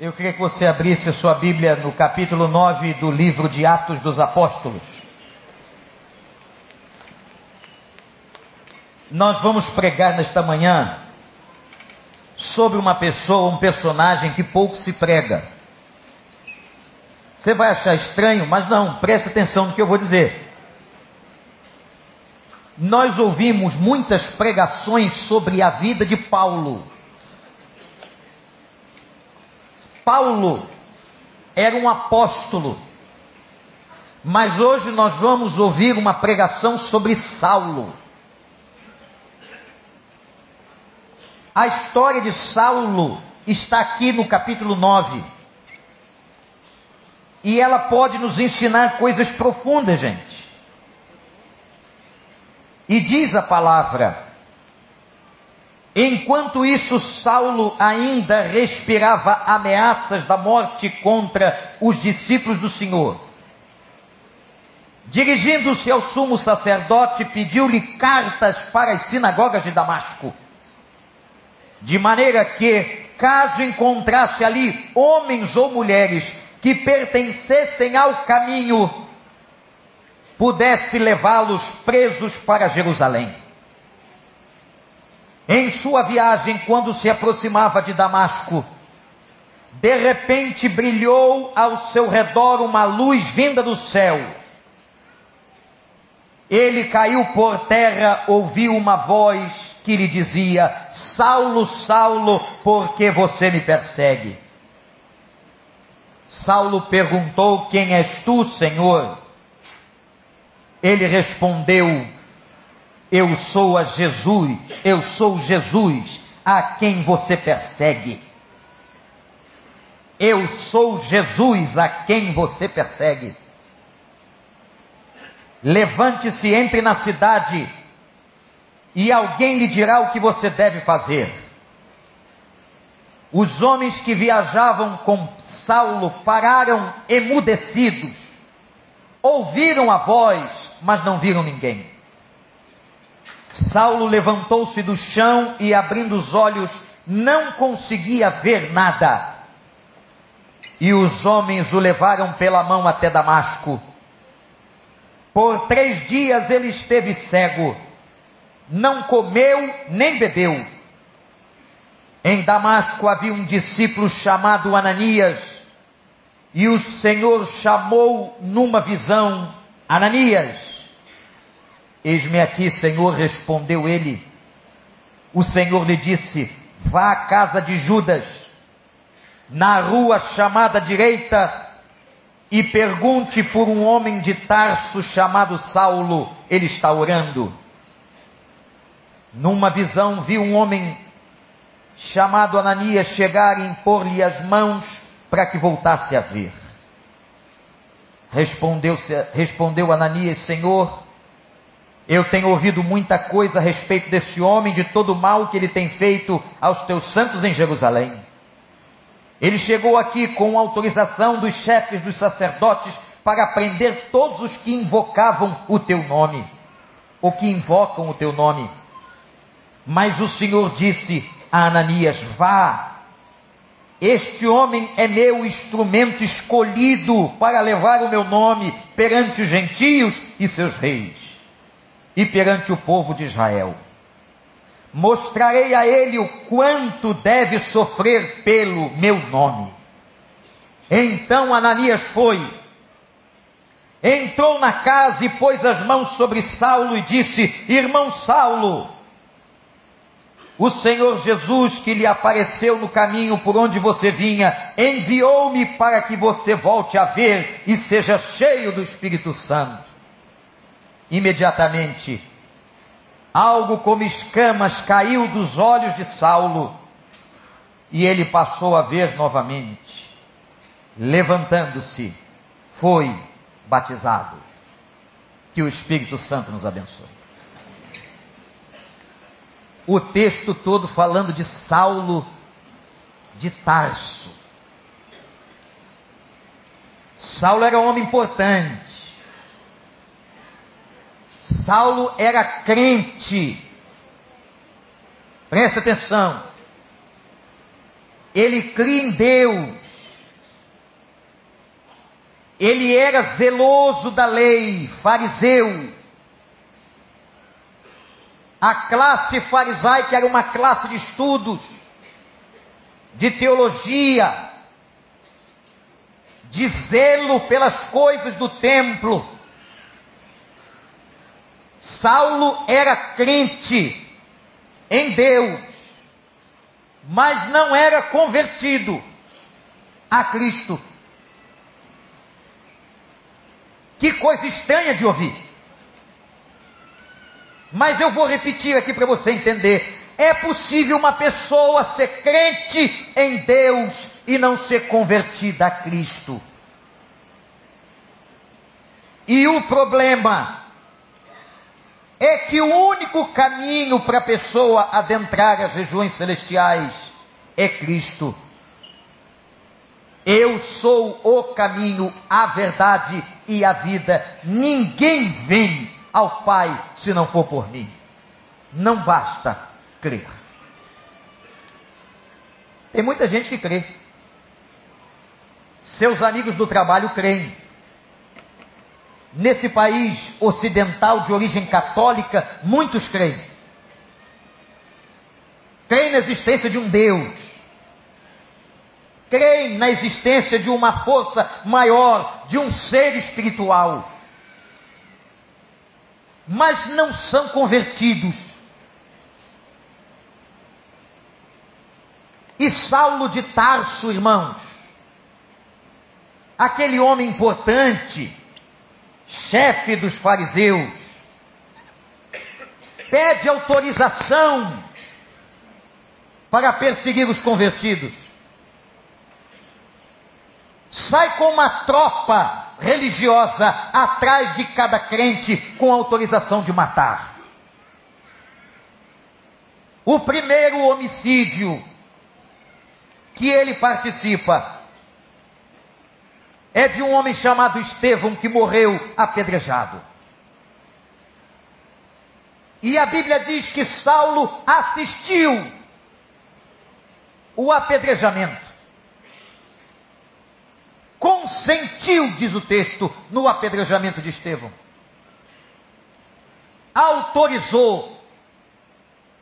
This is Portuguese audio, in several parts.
Eu queria que você abrisse a sua Bíblia no capítulo 9 do livro de Atos dos Apóstolos. Nós vamos pregar nesta manhã sobre uma pessoa, um personagem que pouco se prega. Você vai achar estranho, mas não, preste atenção no que eu vou dizer. Nós ouvimos muitas pregações sobre a vida de Paulo Paulo era um apóstolo, mas hoje nós vamos ouvir uma pregação sobre Saulo. A história de Saulo está aqui no capítulo 9. E ela pode nos ensinar coisas profundas, gente. E diz a palavra: Enquanto isso, Saulo ainda respirava ameaças da morte contra os discípulos do Senhor. Dirigindo-se ao sumo sacerdote, pediu-lhe cartas para as sinagogas de Damasco, de maneira que, caso encontrasse ali homens ou mulheres que pertencessem ao caminho, pudesse levá-los presos para Jerusalém. Em sua viagem, quando se aproximava de Damasco, de repente brilhou ao seu redor uma luz vinda do céu. Ele caiu por terra, ouviu uma voz que lhe dizia: Saulo, Saulo, por que você me persegue? Saulo perguntou: Quem és tu, Senhor? Ele respondeu: eu sou a Jesus, eu sou Jesus a quem você persegue. Eu sou Jesus a quem você persegue. Levante-se, entre na cidade e alguém lhe dirá o que você deve fazer. Os homens que viajavam com Saulo pararam emudecidos, ouviram a voz, mas não viram ninguém. Saulo levantou-se do chão e, abrindo os olhos, não conseguia ver nada. E os homens o levaram pela mão até Damasco. Por três dias ele esteve cego, não comeu nem bebeu. Em Damasco havia um discípulo chamado Ananias, e o Senhor chamou numa visão: Ananias. Eis-me aqui, Senhor, respondeu ele. O Senhor lhe disse: Vá à casa de Judas, na rua chamada direita, e pergunte por um homem de Tarso chamado Saulo, ele está orando. Numa visão, vi um homem chamado Ananias chegar e impor-lhe as mãos para que voltasse a ver. Respondeu, respondeu Ananias, Senhor, eu tenho ouvido muita coisa a respeito desse homem, de todo o mal que ele tem feito aos teus santos em Jerusalém. Ele chegou aqui com autorização dos chefes dos sacerdotes para prender todos os que invocavam o teu nome, ou que invocam o teu nome. Mas o Senhor disse a Ananias: Vá, este homem é meu instrumento escolhido para levar o meu nome perante os gentios e seus reis e perante o povo de Israel. Mostrarei a ele o quanto deve sofrer pelo meu nome. Então Ananias foi, entrou na casa e pôs as mãos sobre Saulo e disse: Irmão Saulo, o Senhor Jesus que lhe apareceu no caminho por onde você vinha, enviou-me para que você volte a ver e seja cheio do Espírito Santo. Imediatamente, algo como escamas caiu dos olhos de Saulo e ele passou a ver novamente. Levantando-se, foi batizado. Que o Espírito Santo nos abençoe. O texto todo falando de Saulo de Tarso. Saulo era um homem importante. Saulo era crente. Preste atenção. Ele cria em Deus. Ele era zeloso da lei, fariseu. A classe farisaica era uma classe de estudos, de teologia, de zelo pelas coisas do templo. Saulo era crente em Deus, mas não era convertido a Cristo. Que coisa estranha de ouvir. Mas eu vou repetir aqui para você entender. É possível uma pessoa ser crente em Deus e não ser convertida a Cristo. E o problema é que o único caminho para a pessoa adentrar as regiões celestiais é Cristo. Eu sou o caminho, a verdade e a vida. Ninguém vem ao Pai se não for por mim. Não basta crer. Tem muita gente que crê. Seus amigos do trabalho creem. Nesse país ocidental de origem católica, muitos creem. Creem na existência de um Deus creem na existência de uma força maior, de um ser espiritual, mas não são convertidos. E Saulo de Tarso, irmãos, aquele homem importante, chefe dos fariseus, pede autorização para perseguir os convertidos sai com uma tropa religiosa atrás de cada crente com autorização de matar. O primeiro homicídio que ele participa é de um homem chamado Estevão que morreu apedrejado. E a Bíblia diz que Saulo assistiu o apedrejamento consentiu, diz o texto, no apedrejamento de Estevão. Autorizou,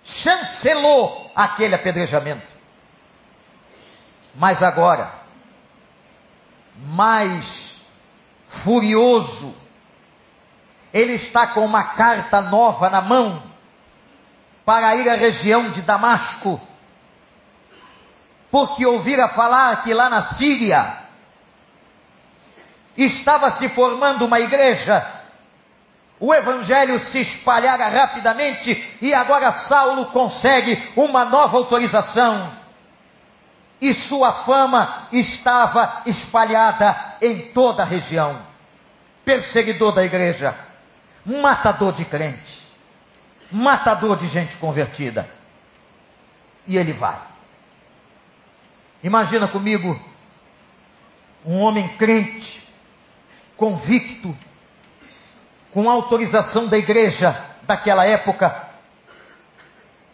chancelou aquele apedrejamento. Mas agora, mais furioso, ele está com uma carta nova na mão para ir à região de Damasco, porque ouvira falar que lá na Síria estava se formando uma igreja, o evangelho se espalhara rapidamente e agora Saulo consegue uma nova autorização. E sua fama estava espalhada em toda a região. Perseguidor da igreja, matador de crente, matador de gente convertida. E ele vai. Imagina comigo um homem crente, convicto, com autorização da igreja daquela época,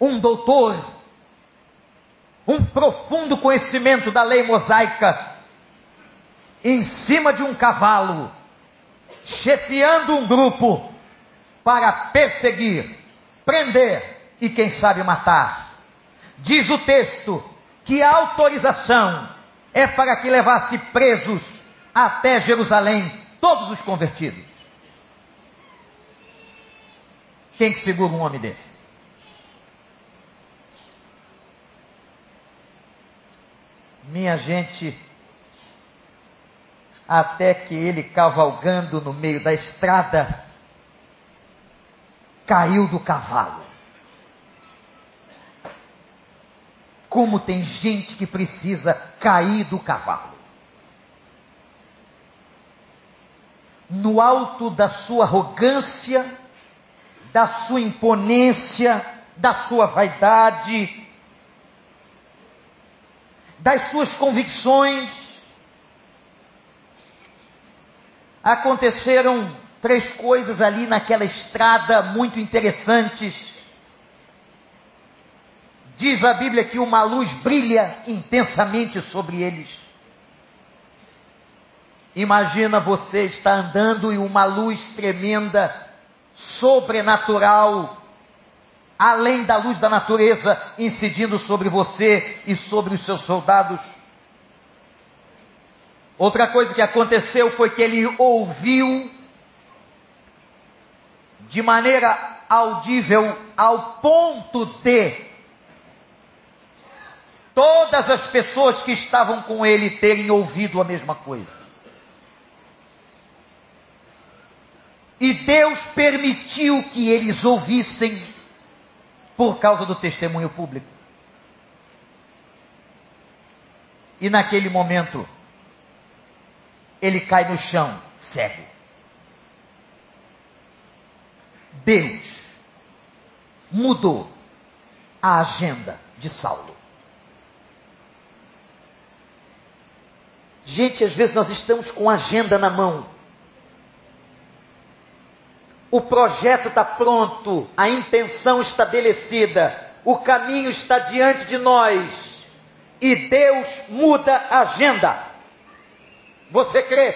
um doutor, um profundo conhecimento da lei mosaica, em cima de um cavalo, chefiando um grupo para perseguir, prender e, quem sabe, matar. Diz o texto que a autorização é para que levasse presos até Jerusalém todos os convertidos. Quem que segura um homem desse? Minha gente, até que ele cavalgando no meio da estrada, caiu do cavalo. Como tem gente que precisa cair do cavalo. no alto da sua arrogância, da sua imponência, da sua vaidade, das suas convicções. Aconteceram três coisas ali naquela estrada muito interessantes. Diz a Bíblia que uma luz brilha intensamente sobre eles. Imagina você estar andando e uma luz tremenda, sobrenatural, além da luz da natureza, incidindo sobre você e sobre os seus soldados. Outra coisa que aconteceu foi que ele ouviu de maneira audível ao ponto de todas as pessoas que estavam com ele terem ouvido a mesma coisa. E Deus permitiu que eles ouvissem por causa do testemunho público. E naquele momento, ele cai no chão, cego. Deus mudou a agenda de Saulo. Gente, às vezes nós estamos com a agenda na mão. O projeto está pronto, a intenção estabelecida, o caminho está diante de nós. E Deus muda a agenda. Você crê?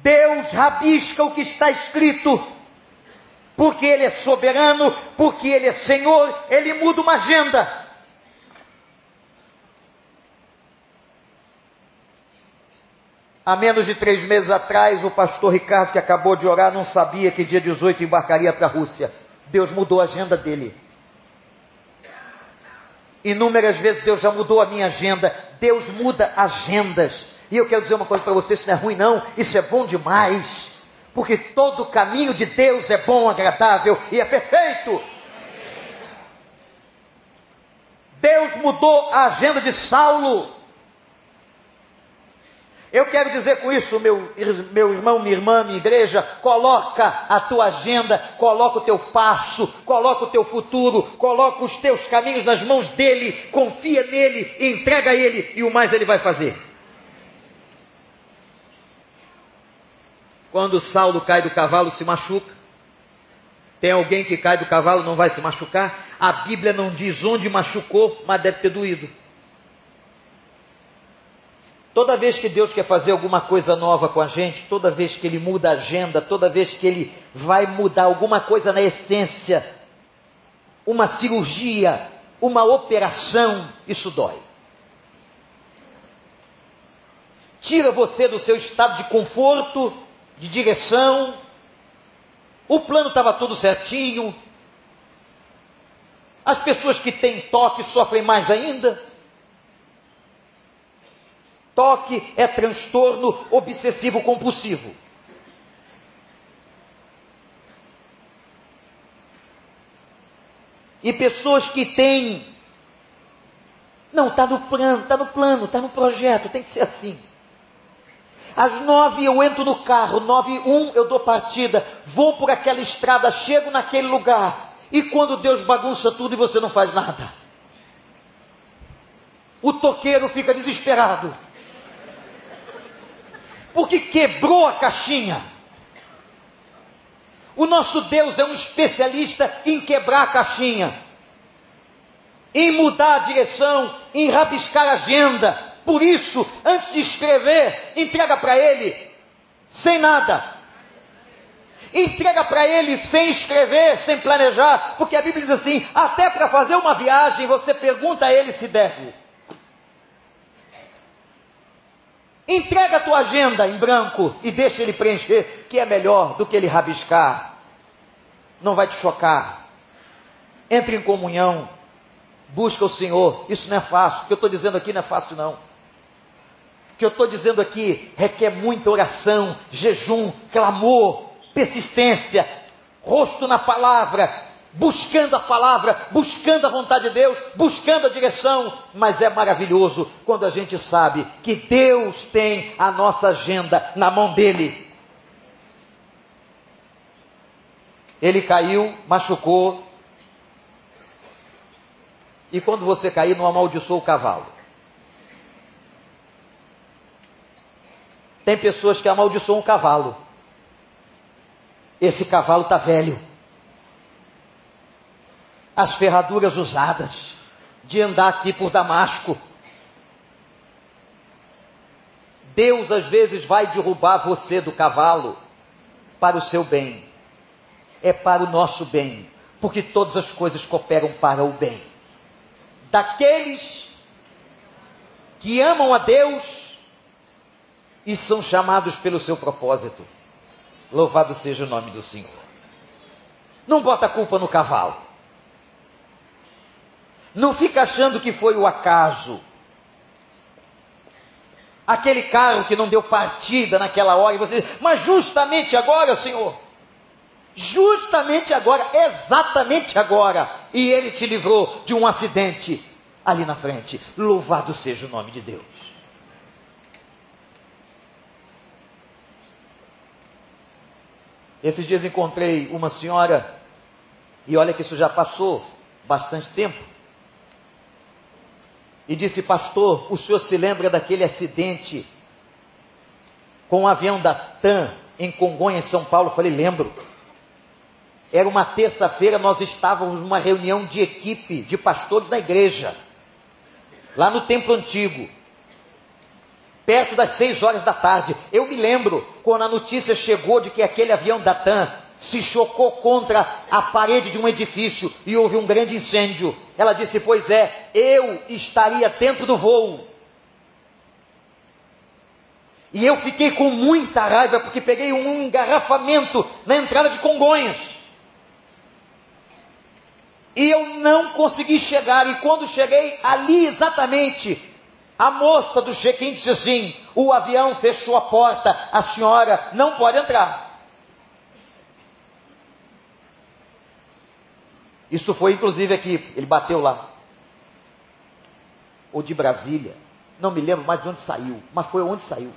Deus rabisca o que está escrito, porque Ele é soberano, porque Ele é Senhor, Ele muda uma agenda. Há menos de três meses atrás, o pastor Ricardo, que acabou de orar, não sabia que dia 18 embarcaria para a Rússia. Deus mudou a agenda dele. Inúmeras vezes Deus já mudou a minha agenda. Deus muda agendas. E eu quero dizer uma coisa para você: isso não é ruim, não. Isso é bom demais. Porque todo caminho de Deus é bom, agradável e é perfeito. Deus mudou a agenda de Saulo. Eu quero dizer com isso, meu, meu irmão, minha irmã, minha igreja, coloca a tua agenda, coloca o teu passo, coloca o teu futuro, coloca os teus caminhos nas mãos dele, confia nele, entrega a ele e o mais ele vai fazer. Quando Saulo cai do cavalo, se machuca. Tem alguém que cai do cavalo não vai se machucar? A Bíblia não diz onde machucou, mas deve ter doído. Toda vez que Deus quer fazer alguma coisa nova com a gente, toda vez que Ele muda a agenda, toda vez que Ele vai mudar alguma coisa na essência, uma cirurgia, uma operação, isso dói. Tira você do seu estado de conforto, de direção. O plano estava tudo certinho. As pessoas que têm toque sofrem mais ainda. Toque é transtorno obsessivo compulsivo. E pessoas que têm. Não, está no plano, está no plano, está no projeto, tem que ser assim. Às nove eu entro no carro, nove e um eu dou partida, vou por aquela estrada, chego naquele lugar. E quando Deus bagunça tudo e você não faz nada? O toqueiro fica desesperado porque quebrou a caixinha. O nosso Deus é um especialista em quebrar a caixinha, em mudar a direção, em rabiscar a agenda. Por isso, antes de escrever, entrega para Ele, sem nada. Entrega para Ele sem escrever, sem planejar, porque a Bíblia diz assim: até para fazer uma viagem, você pergunta a Ele se deve. Entrega a tua agenda em branco e deixa ele preencher, que é melhor do que ele rabiscar. Não vai te chocar. Entre em comunhão. Busca o Senhor. Isso não é fácil. O que eu estou dizendo aqui não é fácil, não. O que eu estou dizendo aqui requer muita oração, jejum, clamor, persistência, rosto na palavra, buscando a palavra, buscando a vontade de Deus, buscando a direção, mas é maravilhoso quando a gente sabe que Deus tem a nossa agenda na mão dele. Ele caiu, machucou, e quando você cair, não amaldiçoa o cavalo. Tem pessoas que amaldiçoam o cavalo. Esse cavalo está velho as ferraduras usadas de andar aqui por Damasco. Deus às vezes vai derrubar você do cavalo para o seu bem. É para o nosso bem, porque todas as coisas cooperam para o bem. Daqueles que amam a Deus e são chamados pelo seu propósito. Louvado seja o nome do Senhor. Não bota a culpa no cavalo. Não fica achando que foi o acaso. Aquele carro que não deu partida naquela hora, e você diz, mas justamente agora, Senhor, justamente agora, exatamente agora, e ele te livrou de um acidente ali na frente. Louvado seja o nome de Deus. Esses dias encontrei uma senhora, e olha que isso já passou bastante tempo, e disse: Pastor, o senhor se lembra daquele acidente com o um avião da TAM em Congonhas, São Paulo? Eu falei: Lembro. Era uma terça-feira, nós estávamos numa reunião de equipe de pastores da igreja, lá no templo antigo, perto das seis horas da tarde. Eu me lembro quando a notícia chegou de que aquele avião da TAM se chocou contra a parede de um edifício e houve um grande incêndio. Ela disse: Pois é, eu estaria dentro do voo. E eu fiquei com muita raiva porque peguei um engarrafamento na entrada de Congonhas. E eu não consegui chegar. E quando cheguei ali exatamente, a moça do check-in disse assim: o avião fechou a porta, a senhora não pode entrar. Isso foi inclusive aqui, ele bateu lá. Ou de Brasília. Não me lembro mais de onde saiu, mas foi onde saiu.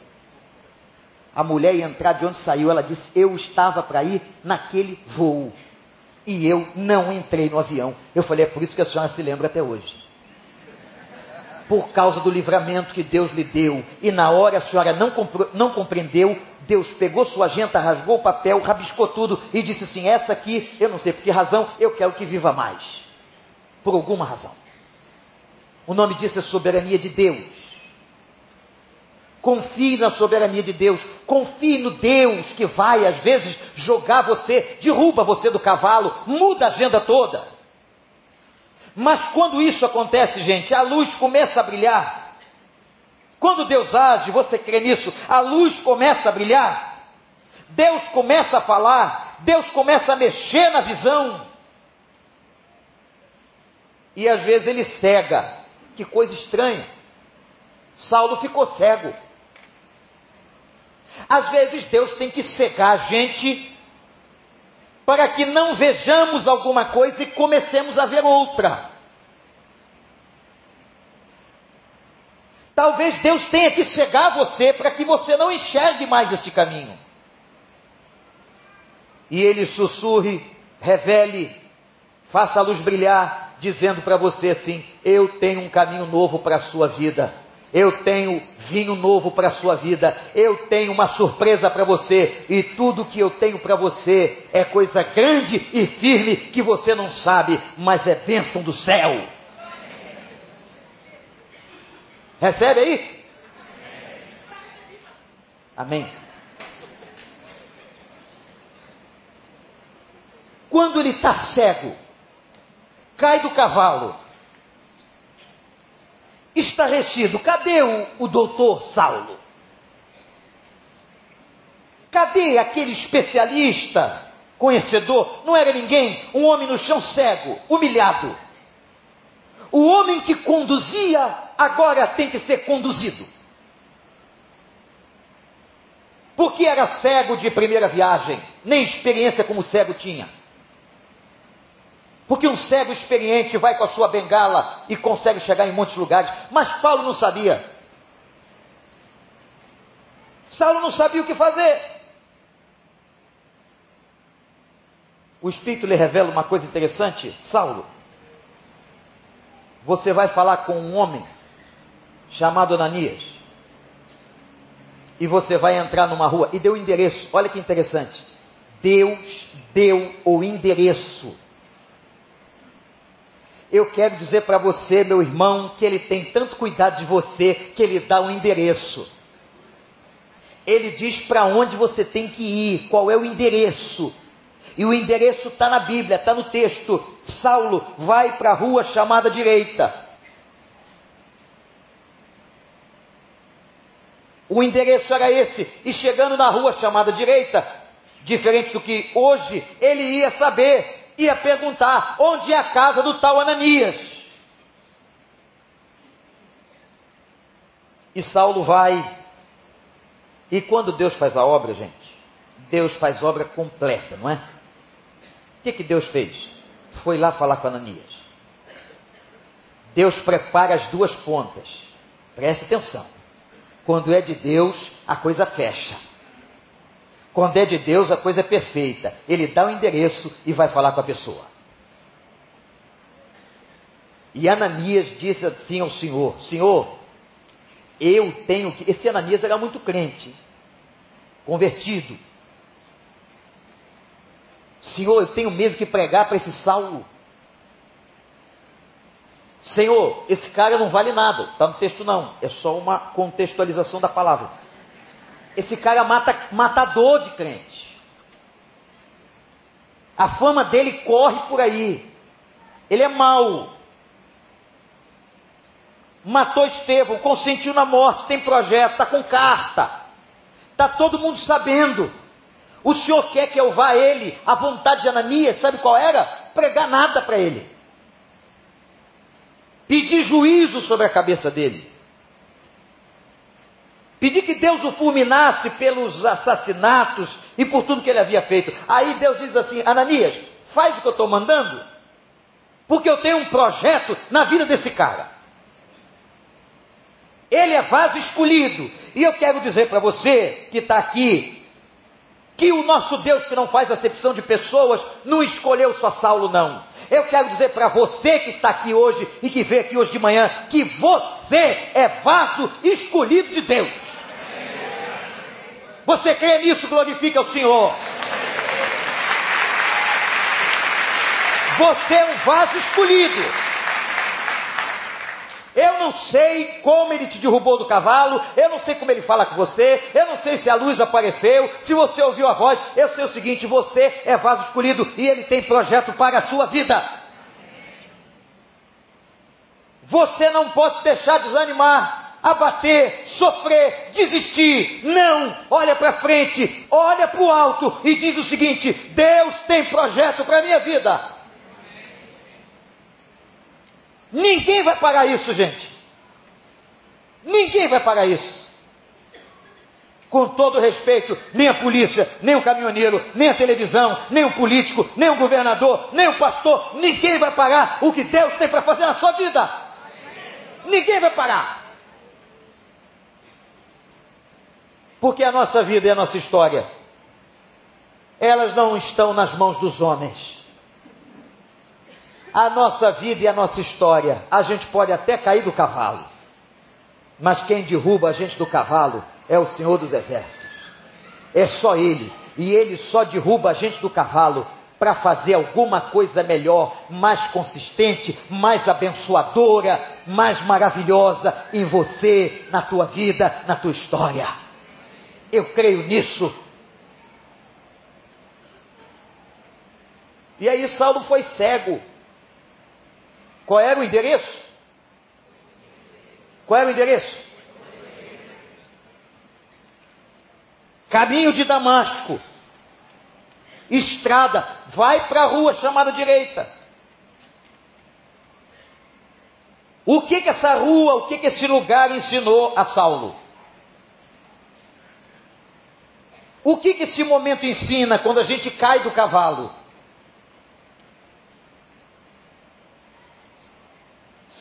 A mulher ia entrar de onde saiu, ela disse: Eu estava para ir naquele voo. E eu não entrei no avião. Eu falei: É por isso que a senhora se lembra até hoje. Por causa do livramento que Deus lhe deu. E na hora a senhora não, não compreendeu, Deus pegou sua agenda, rasgou o papel, rabiscou tudo e disse assim: Essa aqui, eu não sei por que razão, eu quero que viva mais. Por alguma razão. O nome disso é soberania de Deus. Confie na soberania de Deus. Confie no Deus que vai, às vezes, jogar você, derruba você do cavalo, muda a agenda toda. Mas quando isso acontece, gente, a luz começa a brilhar. Quando Deus age, você crê nisso, a luz começa a brilhar, Deus começa a falar, Deus começa a mexer na visão. E às vezes ele cega. Que coisa estranha. Saulo ficou cego. Às vezes Deus tem que cegar a gente para que não vejamos alguma coisa e comecemos a ver outra. Talvez Deus tenha que chegar a você para que você não enxergue mais este caminho. E ele sussurre, revele, faça a luz brilhar, dizendo para você assim: Eu tenho um caminho novo para a sua vida. Eu tenho vinho novo para a sua vida. Eu tenho uma surpresa para você. E tudo que eu tenho para você é coisa grande e firme que você não sabe, mas é bênção do céu. Recebe aí? Amém. Quando ele está cego, cai do cavalo, estarrecido, cadê o, o doutor Saulo? Cadê aquele especialista, conhecedor? Não era ninguém, um homem no chão cego, humilhado. O homem que conduzia agora tem que ser conduzido. Porque era cego de primeira viagem, nem experiência como cego tinha. Porque um cego experiente vai com a sua bengala e consegue chegar em muitos lugares. Mas Paulo não sabia. Saulo não sabia o que fazer. O Espírito lhe revela uma coisa interessante. Saulo, você vai falar com um homem chamado Ananias. E você vai entrar numa rua e deu o endereço. Olha que interessante. Deus deu o endereço. Eu quero dizer para você, meu irmão, que ele tem tanto cuidado de você que ele dá o um endereço. ele diz para onde você tem que ir, qual é o endereço. E o endereço está na Bíblia, está no texto. Saulo vai para a rua chamada direita. O endereço era esse. E chegando na rua chamada direita, diferente do que hoje, ele ia saber, ia perguntar: onde é a casa do tal Ananias? E Saulo vai. E quando Deus faz a obra, gente, Deus faz obra completa, não é? O que, que Deus fez? Foi lá falar com Ananias. Deus prepara as duas pontas. Preste atenção. Quando é de Deus, a coisa fecha. Quando é de Deus, a coisa é perfeita. Ele dá o endereço e vai falar com a pessoa. E Ananias disse assim ao Senhor: Senhor, eu tenho que. Esse Ananias era muito crente, convertido. Senhor, eu tenho mesmo que pregar para esse Saulo. Senhor, esse cara não vale nada. Está no texto não. É só uma contextualização da palavra. Esse cara mata matador de crente. A fama dele corre por aí. Ele é mau. Matou Estevão, consentiu na morte, tem projeto, está com carta. Está todo mundo sabendo. O senhor quer que eu vá a ele? A vontade de Ananias, sabe qual era? Pregar nada para ele pedir juízo sobre a cabeça dele, pedir que Deus o fulminasse pelos assassinatos e por tudo que ele havia feito. Aí Deus diz assim: Ananias, faz o que eu estou mandando, porque eu tenho um projeto na vida desse cara. Ele é vaso escolhido, e eu quero dizer para você que está aqui, que o nosso Deus que não faz acepção de pessoas, não escolheu só Saulo, não. Eu quero dizer para você que está aqui hoje e que veio aqui hoje de manhã, que você é vaso escolhido de Deus. Você crê nisso, glorifica o Senhor. Você é um vaso escolhido. Eu não sei como ele te derrubou do cavalo, eu não sei como ele fala com você, eu não sei se a luz apareceu, se você ouviu a voz, eu sei o seguinte: você é vaso escolhido e ele tem projeto para a sua vida. Você não pode deixar desanimar, abater, sofrer, desistir. Não! Olha para frente, olha para o alto e diz o seguinte: Deus tem projeto para a minha vida. Ninguém vai pagar isso, gente. Ninguém vai pagar isso. Com todo respeito, nem a polícia, nem o caminhoneiro, nem a televisão, nem o político, nem o governador, nem o pastor, ninguém vai pagar o que Deus tem para fazer na sua vida. Ninguém vai pagar. Porque a nossa vida e a nossa história, elas não estão nas mãos dos homens a nossa vida e a nossa história, a gente pode até cair do cavalo, mas quem derruba a gente do cavalo é o Senhor dos Exércitos. É só Ele, e Ele só derruba a gente do cavalo para fazer alguma coisa melhor, mais consistente, mais abençoadora, mais maravilhosa em você, na tua vida, na tua história. Eu creio nisso. E aí Saulo foi cego. Qual era o endereço? Qual era o endereço? Caminho de Damasco. Estrada. Vai para a rua chamada direita. O que que essa rua, o que que esse lugar ensinou a Saulo? O que que esse momento ensina quando a gente cai do cavalo?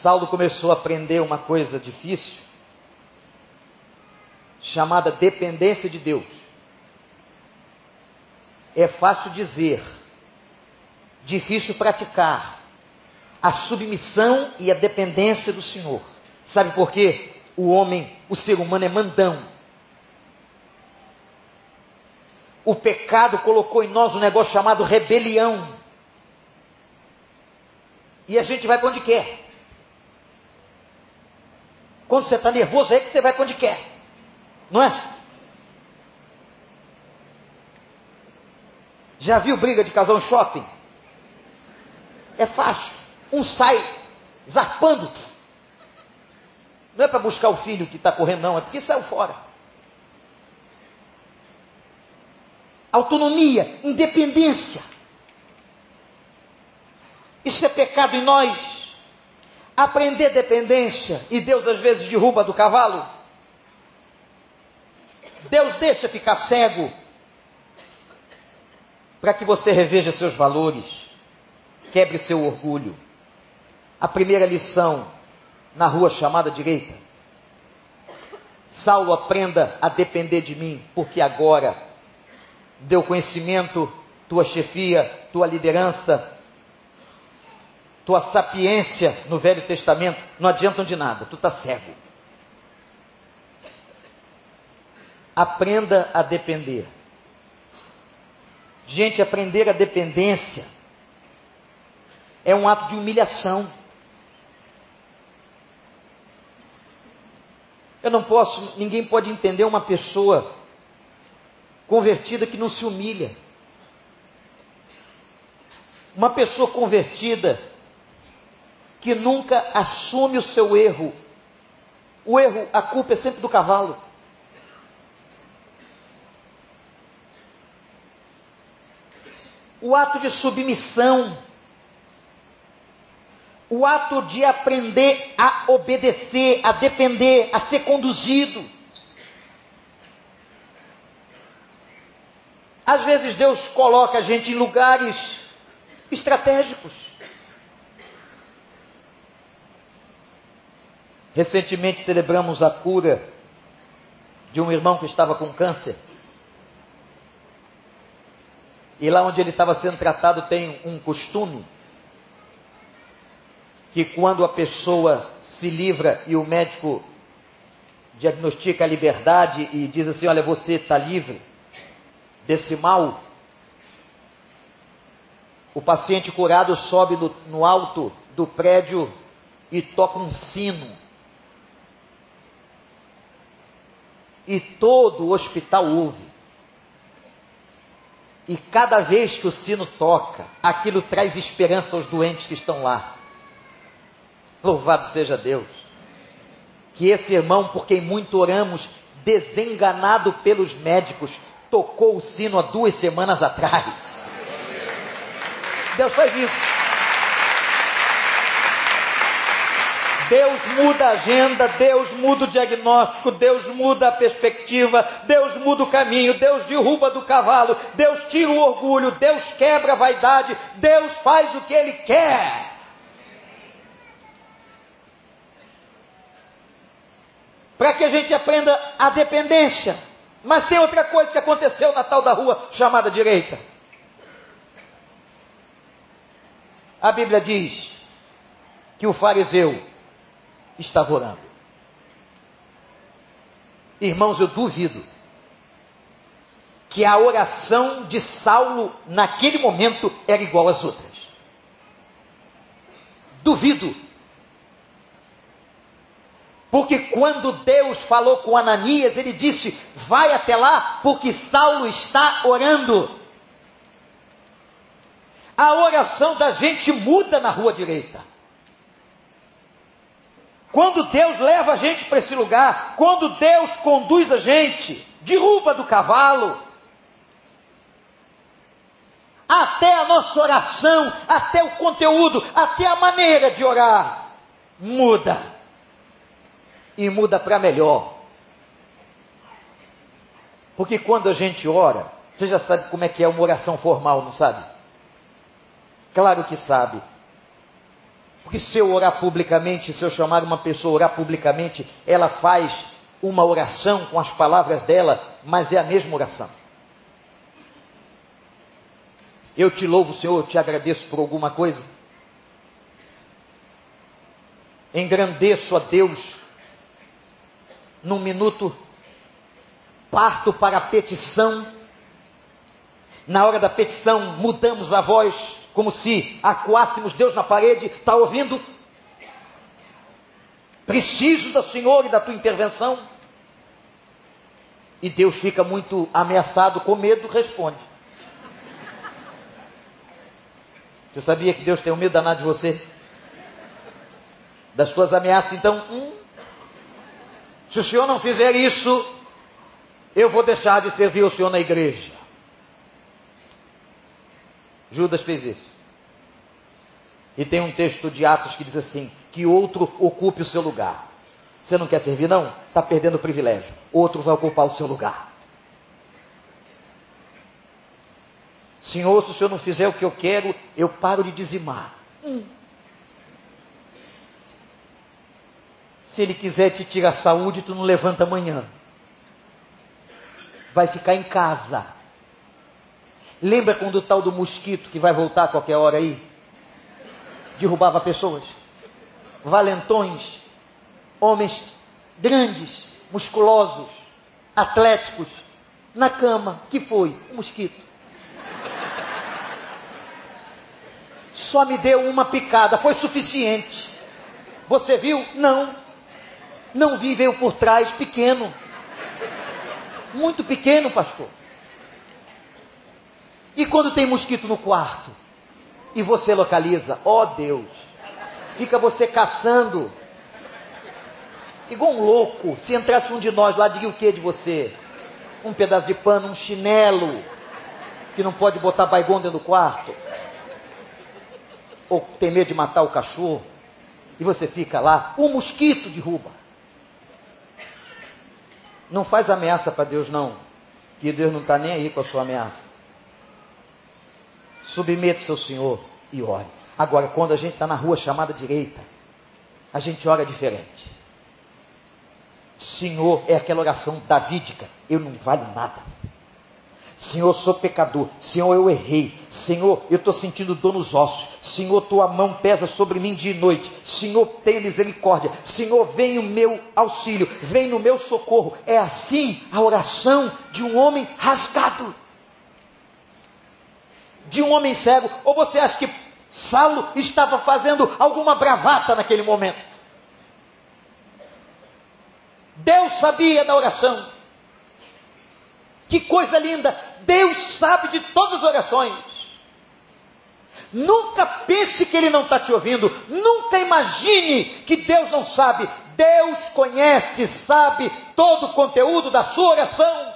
Saulo começou a aprender uma coisa difícil, chamada dependência de Deus. É fácil dizer, difícil praticar. A submissão e a dependência do Senhor. Sabe por quê? O homem, o ser humano é mandão. O pecado colocou em nós um negócio chamado rebelião. E a gente vai para onde quer. Quando você está nervoso, é que você vai para onde quer. Não é? Já viu briga de casal no shopping? É fácil. Um sai zarpando. Não é para buscar o filho que está correndo, não. É porque saiu fora. Autonomia, independência. Isso é pecado em nós. Aprender dependência e Deus às vezes derruba do cavalo. Deus deixa ficar cego para que você reveja seus valores, quebre seu orgulho. A primeira lição na rua chamada direita. Saulo, aprenda a depender de mim, porque agora deu conhecimento, tua chefia, tua liderança, tua sapiência no Velho Testamento não adiantam de nada, tu está cego. Aprenda a depender. Gente, aprender a dependência é um ato de humilhação. Eu não posso, ninguém pode entender uma pessoa convertida que não se humilha. Uma pessoa convertida que nunca assume o seu erro. O erro, a culpa é sempre do cavalo. O ato de submissão, o ato de aprender a obedecer, a depender, a ser conduzido. Às vezes Deus coloca a gente em lugares estratégicos. Recentemente celebramos a cura de um irmão que estava com câncer. E lá onde ele estava sendo tratado tem um costume que quando a pessoa se livra e o médico diagnostica a liberdade e diz assim: Olha, você está livre desse mal. O paciente curado sobe no, no alto do prédio e toca um sino. E todo o hospital ouve. E cada vez que o sino toca, aquilo traz esperança aos doentes que estão lá. Louvado seja Deus. Que esse irmão, por quem muito oramos, desenganado pelos médicos, tocou o sino há duas semanas atrás. Deus faz isso. Deus muda a agenda, Deus muda o diagnóstico, Deus muda a perspectiva, Deus muda o caminho, Deus derruba do cavalo, Deus tira o orgulho, Deus quebra a vaidade, Deus faz o que Ele quer. Para que a gente aprenda a dependência. Mas tem outra coisa que aconteceu na tal da rua chamada direita. A Bíblia diz que o fariseu estava orando. Irmãos, eu duvido que a oração de Saulo naquele momento era igual às outras. Duvido. Porque quando Deus falou com Ananias, ele disse: Vai até lá, porque Saulo está orando. A oração da gente muda na rua direita. Quando Deus leva a gente para esse lugar, quando Deus conduz a gente, derruba do cavalo, até a nossa oração, até o conteúdo, até a maneira de orar, muda. E muda para melhor. Porque quando a gente ora, você já sabe como é que é uma oração formal, não sabe? Claro que sabe. Porque se eu orar publicamente, se eu chamar uma pessoa a orar publicamente, ela faz uma oração com as palavras dela, mas é a mesma oração. Eu te louvo, Senhor, eu te agradeço por alguma coisa. Engrandeço a Deus num minuto, parto para a petição. Na hora da petição, mudamos a voz, como se acuássemos Deus na parede, está ouvindo? Preciso do Senhor e da tua intervenção. E Deus fica muito ameaçado, com medo, responde. Você sabia que Deus tem um medo danado de você? Das suas ameaças, então, hum, se o senhor não fizer isso, eu vou deixar de servir o senhor na igreja. Judas fez isso. E tem um texto de Atos que diz assim: que outro ocupe o seu lugar. Você não quer servir, não? Está perdendo o privilégio. Outro vai ocupar o seu lugar. Senhor, se o senhor não fizer o que eu quero, eu paro de dizimar. Hum. Se ele quiser te tirar saúde, tu não levanta amanhã. Vai ficar em casa. Lembra quando o tal do mosquito que vai voltar a qualquer hora aí? Derrubava pessoas. Valentões. Homens grandes, musculosos, atléticos. Na cama. que foi? Um mosquito. Só me deu uma picada. Foi suficiente. Você viu? Não. Não vi, veio por trás, pequeno. Muito pequeno, pastor. E quando tem mosquito no quarto? E você localiza? Ó oh, Deus. Fica você caçando. Igual um louco. Se entrasse um de nós lá, diria o que de você? Um pedaço de pano, um chinelo. Que não pode botar baigão dentro do quarto. Ou tem medo de matar o cachorro. E você fica lá, um mosquito derruba. Não faz ameaça para Deus, não. Que Deus não está nem aí com a sua ameaça. Submeta-se ao Senhor e ore. Agora, quando a gente está na rua chamada direita, a gente ora diferente. Senhor é aquela oração davídica. Eu não valho nada. Senhor, sou pecador. Senhor, eu errei. Senhor, eu estou sentindo dor nos ossos. Senhor, tua mão pesa sobre mim dia e noite. Senhor, tenha misericórdia. Senhor, vem o meu auxílio. Vem no meu socorro. É assim a oração de um homem rasgado. De um homem cego. Ou você acha que Saulo estava fazendo alguma bravata naquele momento? Deus sabia da oração. Que coisa linda! Deus sabe de todas as orações. Nunca pense que Ele não está te ouvindo. Nunca imagine que Deus não sabe. Deus conhece, sabe todo o conteúdo da sua oração.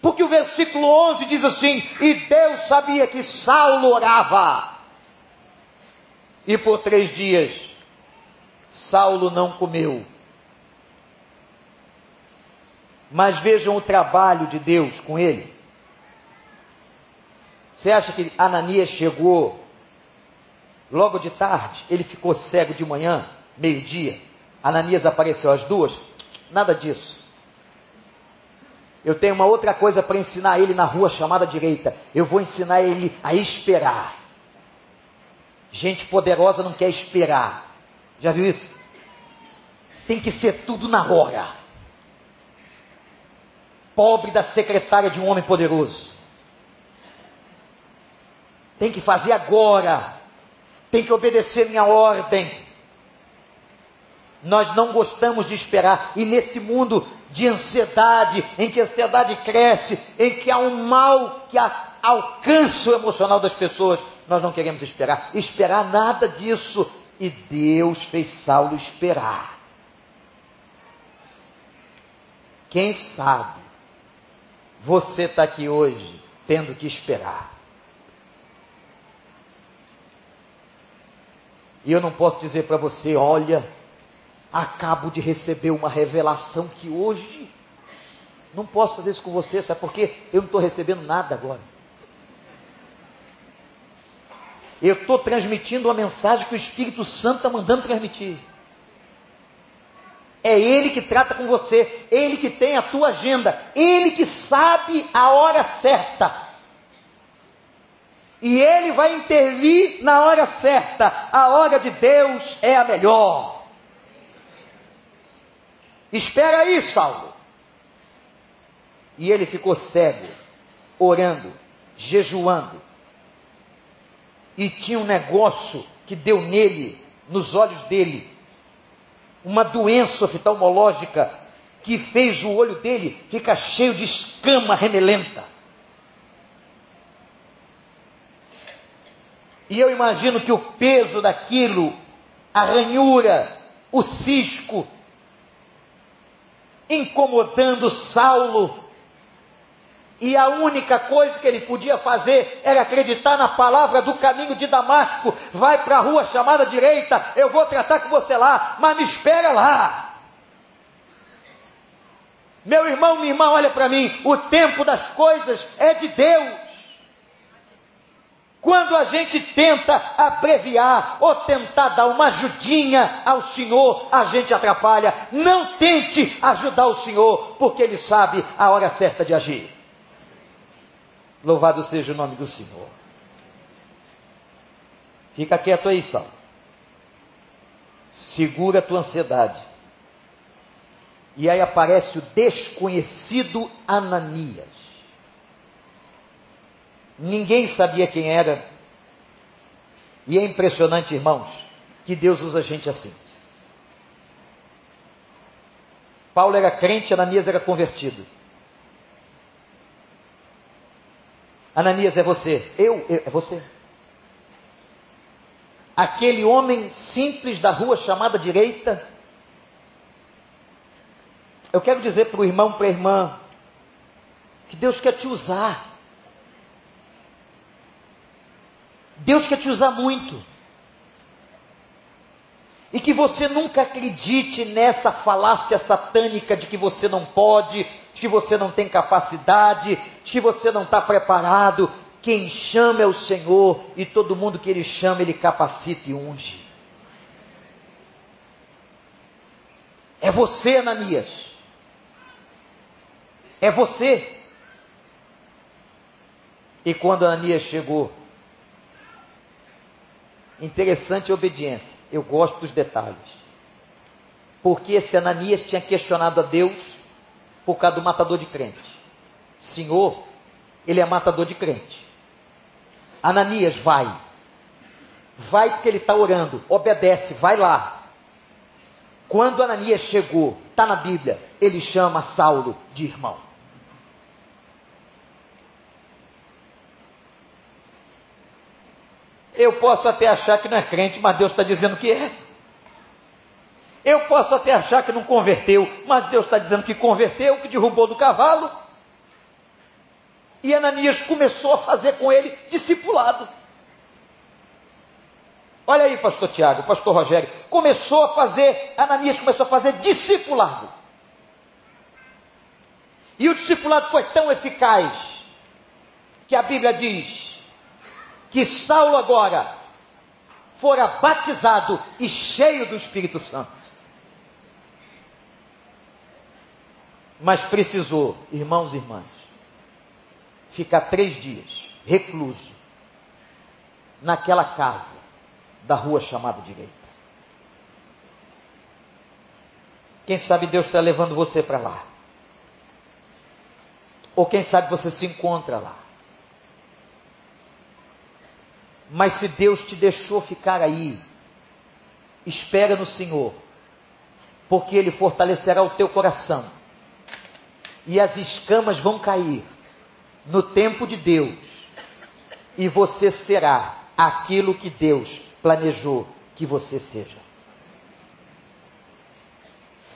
Porque o versículo 11 diz assim: E Deus sabia que Saulo orava. E por três dias, Saulo não comeu. Mas vejam o trabalho de Deus com ele. Você acha que Ananias chegou logo de tarde? Ele ficou cego de manhã, meio-dia. Ananias apareceu às duas? Nada disso. Eu tenho uma outra coisa para ensinar ele na rua chamada direita. Eu vou ensinar ele a esperar. Gente poderosa não quer esperar. Já viu isso? Tem que ser tudo na hora pobre da secretária de um homem poderoso. Tem que fazer agora. Tem que obedecer minha ordem. Nós não gostamos de esperar. E nesse mundo de ansiedade, em que a ansiedade cresce, em que há um mal que alcança o emocional das pessoas, nós não queremos esperar. Esperar nada disso. E Deus fez Saulo esperar. Quem sabe você está aqui hoje tendo que esperar. E eu não posso dizer para você, olha, acabo de receber uma revelação que hoje. Não posso fazer isso com você, sabe por quê? Eu não estou recebendo nada agora. Eu estou transmitindo a mensagem que o Espírito Santo está mandando transmitir. É Ele que trata com você, Ele que tem a tua agenda, Ele que sabe a hora certa. E Ele vai intervir na hora certa. A hora de Deus é a melhor. Espera aí, Saulo. E ele ficou cego, orando, jejuando. E tinha um negócio que deu nele, nos olhos dele, uma doença oftalmológica que fez o olho dele ficar cheio de escama remelenta. E eu imagino que o peso daquilo, a ranhura, o cisco, incomodando Saulo, e a única coisa que ele podia fazer era acreditar na palavra do caminho de Damasco. Vai para a rua chamada direita, eu vou tratar com você lá, mas me espera lá. Meu irmão, minha irmã, olha para mim, o tempo das coisas é de Deus. Quando a gente tenta abreviar ou tentar dar uma ajudinha ao Senhor, a gente atrapalha. Não tente ajudar o Senhor, porque Ele sabe a hora certa de agir. Louvado seja o nome do Senhor. Fica quieto aí, Sal. Segura a tua ansiedade. E aí aparece o desconhecido Ananias. Ninguém sabia quem era. E é impressionante, irmãos, que Deus usa gente assim. Paulo era crente, Ananias era convertido. Ananias é você, eu, eu é você. Aquele homem simples da rua chamada direita. Eu quero dizer para o irmão, para a irmã, que Deus quer te usar. Deus quer te usar muito. E que você nunca acredite nessa falácia satânica de que você não pode, de que você não tem capacidade, de que você não está preparado. Quem chama é o Senhor e todo mundo que Ele chama, Ele capacita e unge. É você, Ananias. É você. E quando Ananias chegou, interessante a obediência. Eu gosto dos detalhes. Porque esse Ananias tinha questionado a Deus por causa do matador de crente. Senhor, ele é matador de crente. Ananias, vai. Vai porque ele está orando. Obedece, vai lá. Quando Ananias chegou, está na Bíblia, ele chama Saulo de irmão. Eu posso até achar que não é crente, mas Deus está dizendo que é. Eu posso até achar que não converteu, mas Deus está dizendo que converteu, que derrubou do cavalo. E Ananias começou a fazer com ele discipulado. Olha aí, pastor Tiago, pastor Rogério. Começou a fazer, Ananias começou a fazer discipulado. E o discipulado foi tão eficaz que a Bíblia diz que Saulo agora fora batizado e cheio do Espírito Santo. mas precisou, irmãos e irmãs, ficar três dias recluso naquela casa da rua chamada direita. Quem sabe Deus está levando você para lá. Ou quem sabe você se encontra lá. Mas se Deus te deixou ficar aí, espera no Senhor, porque Ele fortalecerá o teu coração e as escamas vão cair no tempo de Deus, e você será aquilo que Deus planejou que você seja.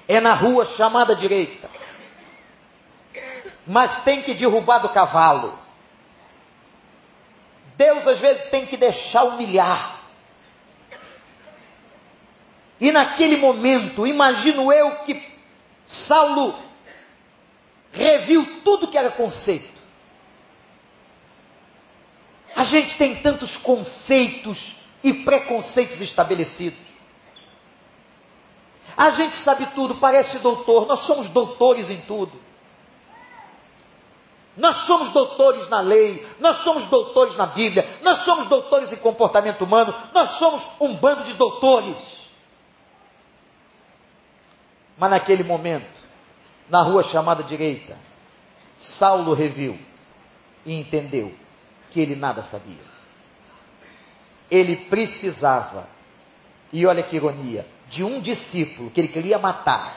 É na rua chamada direita, mas tem que derrubar do cavalo. Deus às vezes tem que deixar humilhar. E naquele momento, imagino eu que Saulo reviu tudo que era conceito. A gente tem tantos conceitos e preconceitos estabelecidos. A gente sabe tudo, parece doutor, nós somos doutores em tudo. Nós somos doutores na lei, nós somos doutores na Bíblia, nós somos doutores em comportamento humano, nós somos um bando de doutores. Mas naquele momento, na rua chamada direita, Saulo reviu e entendeu que ele nada sabia. Ele precisava, e olha que ironia, de um discípulo que ele queria matar,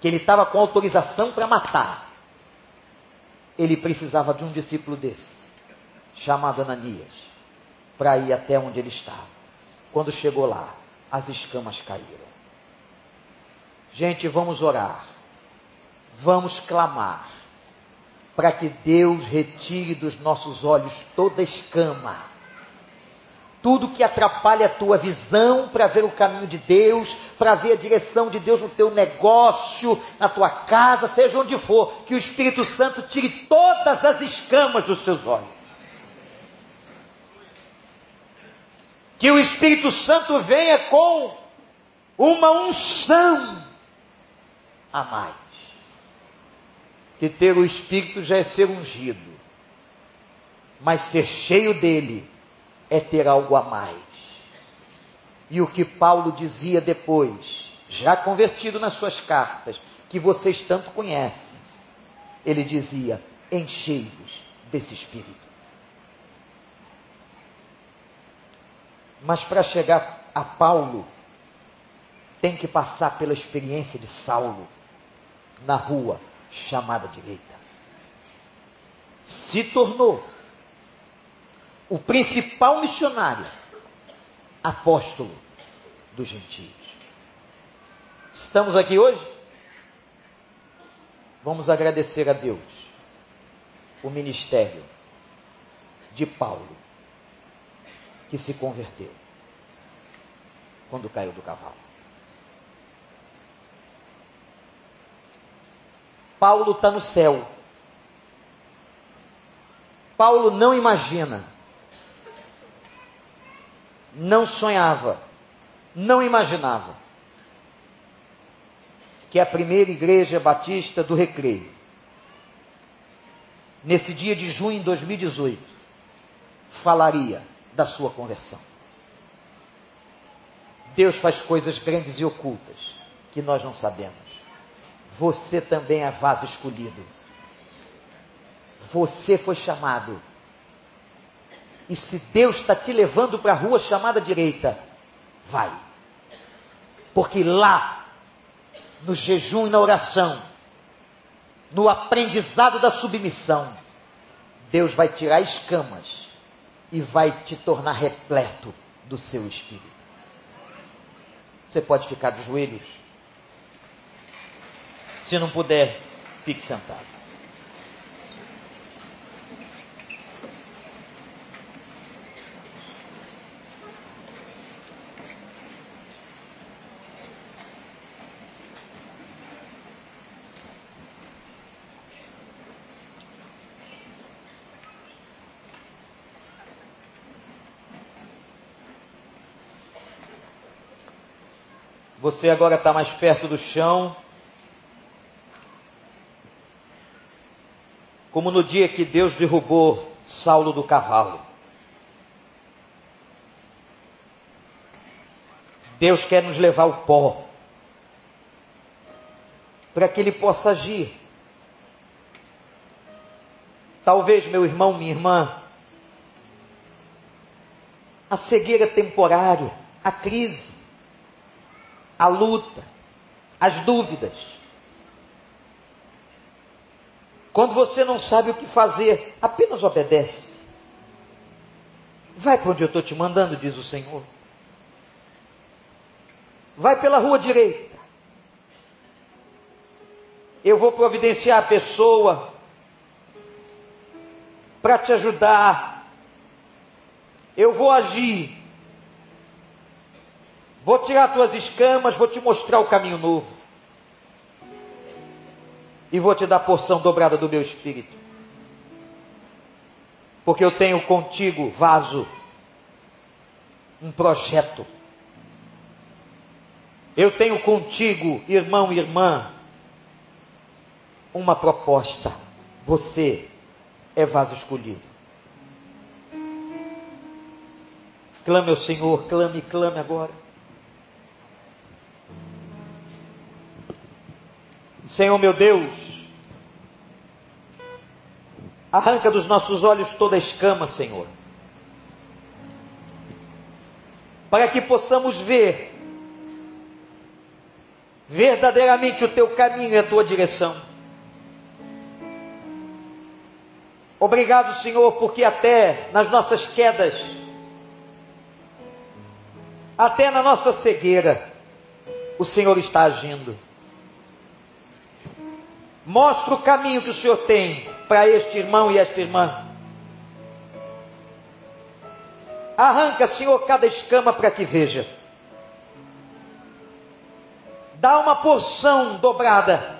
que ele estava com autorização para matar. Ele precisava de um discípulo desse, chamado Ananias. para ir até onde ele estava. Quando chegou lá, as escamas caíram. Gente, vamos orar. Vamos clamar para que Deus retire dos nossos olhos toda escama tudo que atrapalha a tua visão para ver o caminho de Deus, para ver a direção de Deus no teu negócio, na tua casa, seja onde for, que o Espírito Santo tire todas as escamas dos teus olhos. Que o Espírito Santo venha com uma unção a mais. Que ter o Espírito já é ser ungido, mas ser cheio dele é ter algo a mais. E o que Paulo dizia depois, já convertido nas suas cartas, que vocês tanto conhecem, ele dizia: enchei-vos desse espírito. Mas para chegar a Paulo, tem que passar pela experiência de Saulo na rua chamada direita. Se tornou o principal missionário, apóstolo dos gentios. Estamos aqui hoje? Vamos agradecer a Deus o ministério de Paulo, que se converteu quando caiu do cavalo. Paulo está no céu. Paulo não imagina não sonhava, não imaginava que a primeira igreja batista do Recreio, nesse dia de junho de 2018, falaria da sua conversão. Deus faz coisas grandes e ocultas que nós não sabemos. Você também é vaso escolhido. Você foi chamado e se Deus está te levando para a rua chamada direita, vai. Porque lá, no jejum e na oração, no aprendizado da submissão, Deus vai tirar escamas e vai te tornar repleto do seu espírito. Você pode ficar de joelhos. Se não puder, fique sentado. Você agora está mais perto do chão. Como no dia que Deus derrubou Saulo do cavalo. Deus quer nos levar ao pó. Para que Ele possa agir. Talvez, meu irmão, minha irmã, a cegueira temporária, a crise, a luta, as dúvidas. Quando você não sabe o que fazer, apenas obedece. Vai para onde eu estou te mandando, diz o Senhor. Vai pela rua direita. Eu vou providenciar a pessoa para te ajudar. Eu vou agir. Vou tirar tuas escamas, vou te mostrar o caminho novo. E vou te dar porção dobrada do meu espírito. Porque eu tenho contigo, vaso, um projeto. Eu tenho contigo, irmão e irmã, uma proposta. Você é vaso escolhido. Clame ao Senhor, clame, clame agora. Senhor meu Deus, arranca dos nossos olhos toda a escama, Senhor, para que possamos ver verdadeiramente o teu caminho e a tua direção. Obrigado, Senhor, porque até nas nossas quedas Até na nossa cegueira, o Senhor está agindo. Mostra o caminho que o Senhor tem para este irmão e esta irmã. Arranca, Senhor, cada escama para que veja. Dá uma porção dobrada.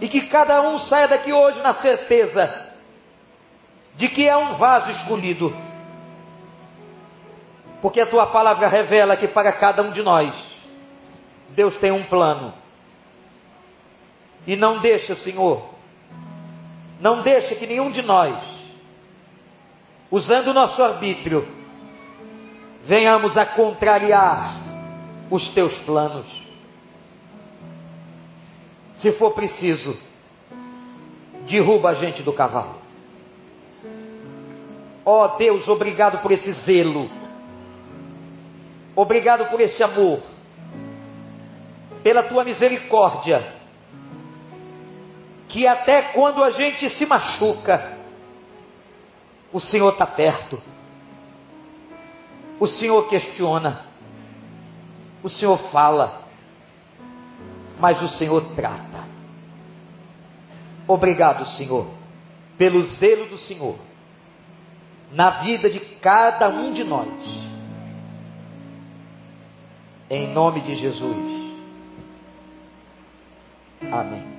E que cada um saia daqui hoje na certeza de que é um vaso escolhido. Porque a tua palavra revela que para cada um de nós, Deus tem um plano. E não deixa, Senhor, não deixa que nenhum de nós, usando o nosso arbítrio, venhamos a contrariar os teus planos. Se for preciso, derruba a gente do cavalo. Ó oh Deus, obrigado por esse zelo. Obrigado por esse amor. Pela tua misericórdia. Que até quando a gente se machuca, o Senhor está perto. O Senhor questiona. O Senhor fala. Mas o Senhor trata. Obrigado, Senhor, pelo zelo do Senhor na vida de cada um de nós. Em nome de Jesus. Amém.